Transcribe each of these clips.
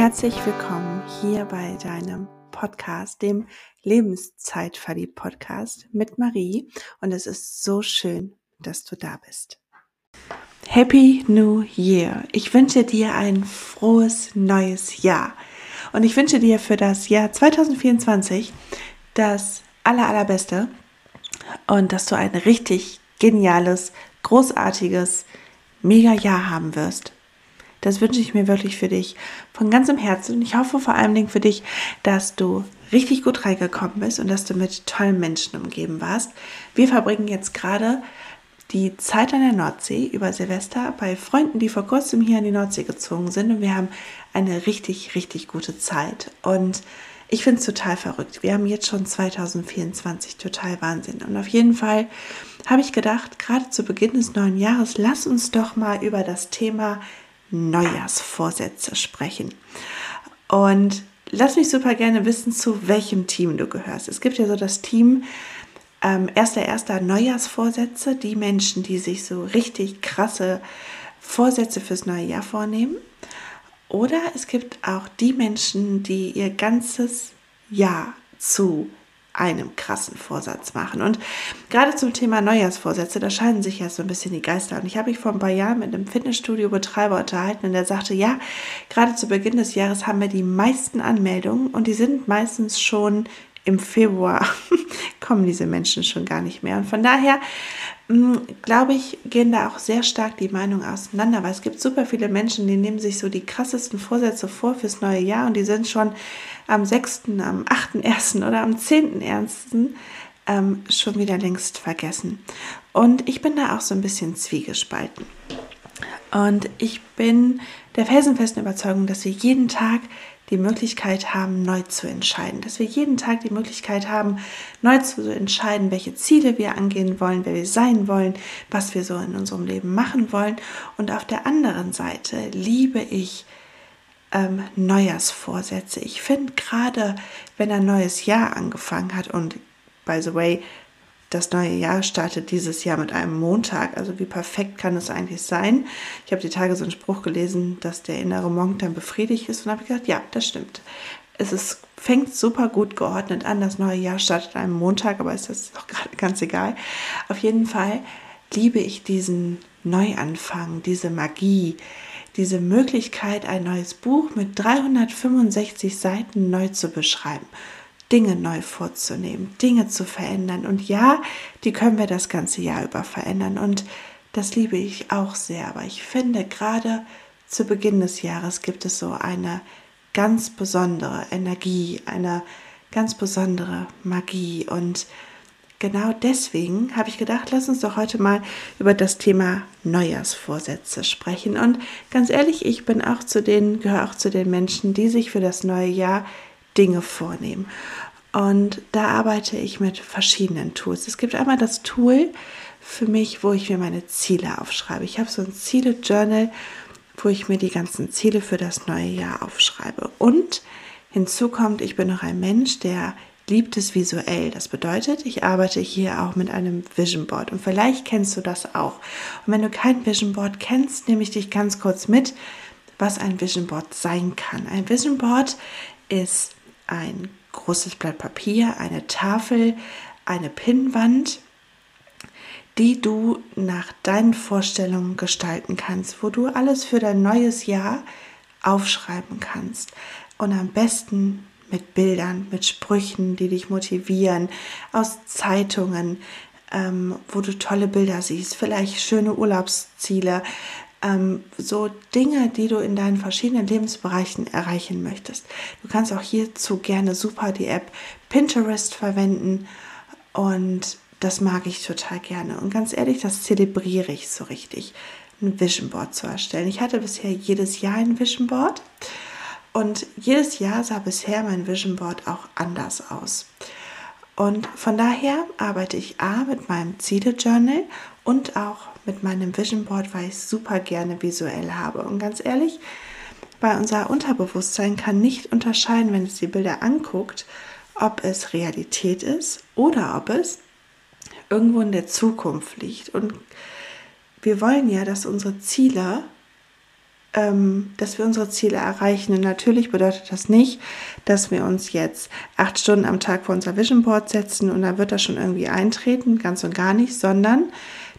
Herzlich willkommen hier bei deinem Podcast, dem Lebenszeitverliebt Podcast mit Marie. Und es ist so schön, dass du da bist. Happy New Year. Ich wünsche dir ein frohes neues Jahr. Und ich wünsche dir für das Jahr 2024 das aller, allerbeste und dass du ein richtig geniales, großartiges, mega Jahr haben wirst. Das wünsche ich mir wirklich für dich von ganzem Herzen. Und ich hoffe vor allen Dingen für dich, dass du richtig gut reingekommen bist und dass du mit tollen Menschen umgeben warst. Wir verbringen jetzt gerade die Zeit an der Nordsee über Silvester bei Freunden, die vor kurzem hier an die Nordsee gezogen sind. Und wir haben eine richtig, richtig gute Zeit. Und ich finde es total verrückt. Wir haben jetzt schon 2024, total Wahnsinn. Und auf jeden Fall habe ich gedacht, gerade zu Beginn des neuen Jahres, lass uns doch mal über das Thema Neujahrsvorsätze sprechen. Und lass mich super gerne wissen, zu welchem Team du gehörst. Es gibt ja so das Team ähm, erster, erster Neujahrsvorsätze, die Menschen, die sich so richtig krasse Vorsätze fürs neue Jahr vornehmen. Oder es gibt auch die Menschen, die ihr ganzes Jahr zu einem krassen Vorsatz machen. Und gerade zum Thema Neujahrsvorsätze, da scheiden sich ja so ein bisschen die Geister. Und ich habe mich vor ein paar Jahren mit einem Fitnessstudio-Betreiber unterhalten und der sagte, ja, gerade zu Beginn des Jahres haben wir die meisten Anmeldungen und die sind meistens schon im Februar, kommen diese Menschen schon gar nicht mehr. Und von daher glaube ich, gehen da auch sehr stark die Meinungen auseinander, weil es gibt super viele Menschen, die nehmen sich so die krassesten Vorsätze vor fürs neue Jahr und die sind schon am 6., am 8.1. oder am 10.1. Ähm, schon wieder längst vergessen. Und ich bin da auch so ein bisschen zwiegespalten. Und ich bin der felsenfesten Überzeugung, dass wir jeden Tag die Möglichkeit haben, neu zu entscheiden. Dass wir jeden Tag die Möglichkeit haben, neu zu entscheiden, welche Ziele wir angehen wollen, wer wir sein wollen, was wir so in unserem Leben machen wollen. Und auf der anderen Seite liebe ich ähm, Neujahrsvorsätze. Ich finde gerade, wenn ein neues Jahr angefangen hat und by the way, das neue Jahr startet dieses Jahr mit einem Montag. Also wie perfekt kann es eigentlich sein? Ich habe die Tage so einen Spruch gelesen, dass der innere Monk dann befriedigt ist und habe gedacht, ja, das stimmt. Es ist, fängt super gut geordnet an. Das neue Jahr startet einem Montag, aber ist das auch gerade ganz egal. Auf jeden Fall liebe ich diesen Neuanfang, diese Magie, diese Möglichkeit, ein neues Buch mit 365 Seiten neu zu beschreiben. Dinge neu vorzunehmen, Dinge zu verändern. Und ja, die können wir das ganze Jahr über verändern. Und das liebe ich auch sehr. Aber ich finde, gerade zu Beginn des Jahres gibt es so eine ganz besondere Energie, eine ganz besondere Magie. Und genau deswegen habe ich gedacht, lass uns doch heute mal über das Thema Neujahrsvorsätze sprechen. Und ganz ehrlich, ich bin auch zu den, gehöre auch zu den Menschen, die sich für das neue Jahr Dinge vornehmen. Und da arbeite ich mit verschiedenen Tools. Es gibt einmal das Tool für mich, wo ich mir meine Ziele aufschreibe. Ich habe so ein Ziele-Journal, wo ich mir die ganzen Ziele für das neue Jahr aufschreibe. Und hinzu kommt, ich bin noch ein Mensch, der liebt es visuell. Das bedeutet, ich arbeite hier auch mit einem Vision Board. Und vielleicht kennst du das auch. Und wenn du kein Vision Board kennst, nehme ich dich ganz kurz mit, was ein Vision Board sein kann. Ein Vision Board ist ein großes Blatt Papier, eine Tafel, eine Pinnwand, die du nach deinen Vorstellungen gestalten kannst, wo du alles für dein neues Jahr aufschreiben kannst. Und am besten mit Bildern, mit Sprüchen, die dich motivieren, aus Zeitungen, ähm, wo du tolle Bilder siehst, vielleicht schöne Urlaubsziele, ähm, so Dinge, die du in deinen verschiedenen Lebensbereichen erreichen möchtest. Du kannst auch hierzu gerne super die App Pinterest verwenden und das mag ich total gerne. Und ganz ehrlich, das zelebriere ich so richtig, ein Vision Board zu erstellen. Ich hatte bisher jedes Jahr ein Vision Board und jedes Jahr sah bisher mein Vision Board auch anders aus. Und von daher arbeite ich A mit meinem Ziele Journal und auch mit meinem Vision Board, weil ich super gerne visuell habe. Und ganz ehrlich, bei unser Unterbewusstsein kann nicht unterscheiden, wenn es die Bilder anguckt, ob es Realität ist oder ob es irgendwo in der Zukunft liegt. Und wir wollen ja, dass unsere Ziele dass wir unsere Ziele erreichen. Und natürlich bedeutet das nicht, dass wir uns jetzt acht Stunden am Tag vor unser Vision Board setzen und dann wird das schon irgendwie eintreten, ganz und gar nicht, sondern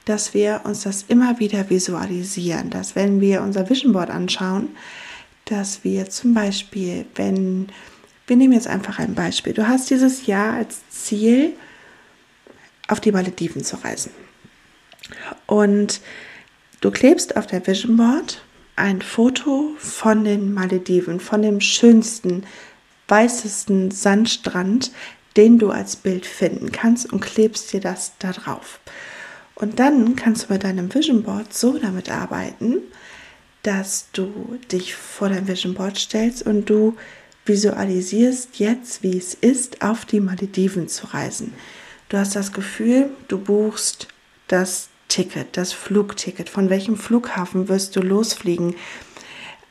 dass wir uns das immer wieder visualisieren, dass wenn wir unser Vision Board anschauen, dass wir zum Beispiel, wenn wir nehmen jetzt einfach ein Beispiel, du hast dieses Jahr als Ziel, auf die Malediven zu reisen. Und du klebst auf der Vision Board ein Foto von den Malediven, von dem schönsten, weißesten Sandstrand, den du als Bild finden kannst und klebst dir das da drauf. Und dann kannst du mit deinem Vision Board so damit arbeiten, dass du dich vor dein Vision Board stellst und du visualisierst jetzt, wie es ist, auf die Malediven zu reisen. Du hast das Gefühl, du buchst das Ticket, das Flugticket. Von welchem Flughafen wirst du losfliegen?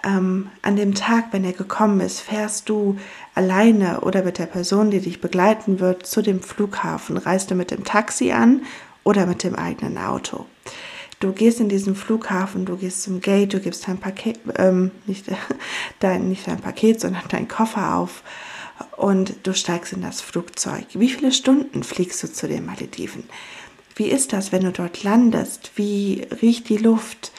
Ähm, an dem Tag, wenn er gekommen ist, fährst du alleine oder mit der Person, die dich begleiten wird, zu dem Flughafen. Reist du mit dem Taxi an oder mit dem eigenen Auto? Du gehst in diesen Flughafen, du gehst zum Gate, du gibst dein Paket, ähm, nicht, dein, nicht dein Paket, sondern dein Koffer auf und du steigst in das Flugzeug. Wie viele Stunden fliegst du zu den Malediven? Wie ist das, wenn du dort landest? Wie riecht die Luft?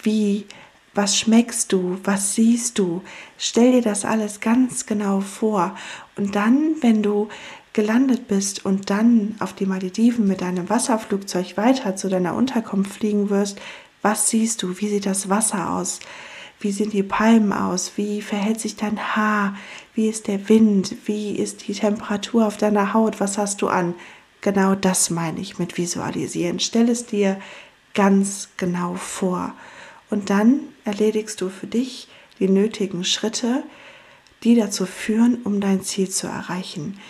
Wie, was schmeckst du? Was siehst du? Stell dir das alles ganz genau vor. Und dann, wenn du gelandet bist und dann auf die Malediven mit deinem Wasserflugzeug weiter zu deiner Unterkunft fliegen wirst, was siehst du? Wie sieht das Wasser aus? Wie sehen die Palmen aus? Wie verhält sich dein Haar? Wie ist der Wind? Wie ist die Temperatur auf deiner Haut? Was hast du an? Genau das meine ich mit visualisieren. Stell es dir ganz genau vor. Und dann erledigst du für dich die nötigen Schritte, die dazu führen, um dein Ziel zu erreichen.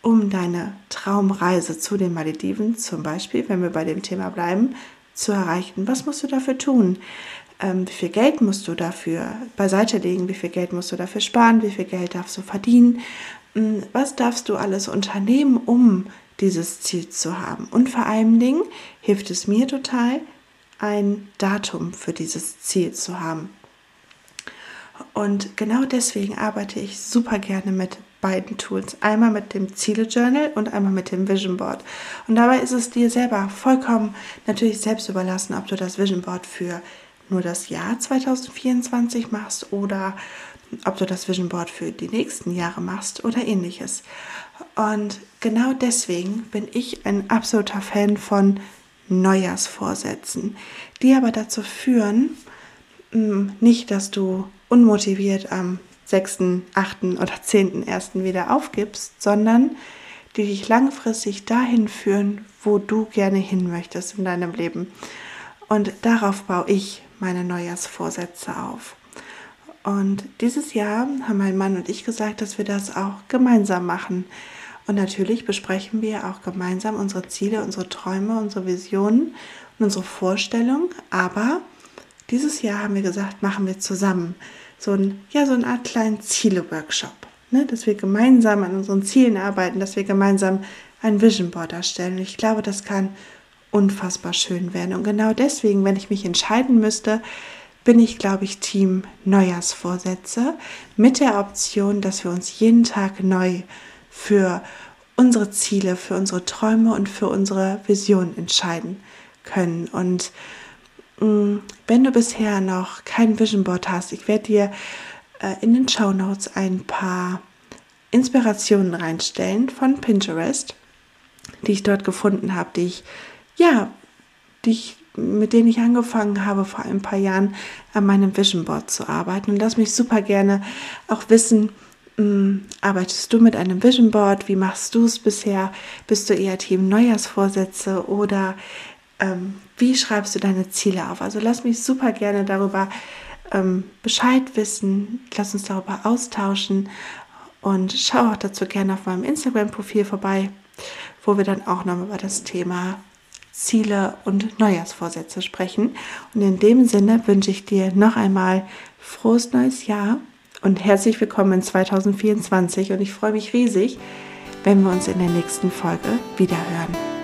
Um deine Traumreise zu den Malediven zum Beispiel, wenn wir bei dem Thema bleiben, zu erreichen. Was musst du dafür tun? ähm, wie viel Geld musst du dafür beiseite legen, wie viel Geld musst du dafür sparen, wie viel Geld darfst du verdienen, hm, was darfst du alles unternehmen, um dieses Ziel zu haben. Und vor allen Dingen hilft es mir total, ein Datum für dieses Ziel zu haben. Und genau deswegen arbeite ich super gerne mit beiden Tools. Einmal mit dem Ziele Journal und einmal mit dem Vision Board. Und dabei ist es dir selber vollkommen natürlich selbst überlassen, ob du das Vision Board für nur das Jahr 2024 machst oder ob du das Vision Board für die nächsten Jahre machst oder ähnliches. Und genau deswegen bin ich ein absoluter Fan von Neujahrsvorsätzen, die aber dazu führen, mm, nicht, dass du unmotiviert am 6., 8. oder 10.1. wieder aufgibst, sondern die dich langfristig dahin führen, wo du gerne hin möchtest in deinem Leben. Und darauf baue ich meine Neujahrsvorsätze auf. Und dieses Jahr haben mein Mann und ich gesagt, dass wir das auch gemeinsam machen. Und natürlich besprechen wir auch gemeinsam unsere Ziele, unsere Träume, unsere Visionen und unsere Vorstellungen. Aber dieses Jahr haben wir gesagt, machen wir zusammen so, ein, ja, so eine Art kleinen Ziele-Workshop. Ne? Dass wir gemeinsam an unseren Zielen arbeiten, dass wir gemeinsam ein Vision Board erstellen. Und ich glaube, das kann unfassbar schön werden. Und genau deswegen, wenn ich mich entscheiden müsste, bin ich, glaube ich, Team Neujahrsvorsätze mit der Option, dass wir uns jeden Tag neu für unsere Ziele, für unsere Träume und für unsere Vision entscheiden können. Und mh, mm, wenn du bisher noch kein Vision Board hast, ich werde dir äh, in den Show Notes ein paar Inspirationen reinstellen von Pinterest, die ich dort gefunden habe, die ich ja, die ich, mit denen ich angefangen habe, vor ein paar Jahren an meinem Vision Board zu arbeiten. Und lass mich super gerne auch wissen, mh, hm, arbeitest du mit einem Vision Board? Wie machst du es bisher? Bist du eher Team Neujahrsvorsätze oder ähm, wie schreibst du deine Ziele auf? Also lass mich super gerne darüber ähm, Bescheid wissen. Lass uns darüber austauschen und schau auch dazu gerne auf meinem Instagram-Profil vorbei, wo wir dann auch noch über das Thema Ziele und Neujahrsvorsätze sprechen. Und in dem Sinne wünsche ich dir noch einmal frohes neues Jahr und herzlich willkommen in 2024. Und ich freue mich riesig, wenn wir uns in der nächsten Folge wiederhören.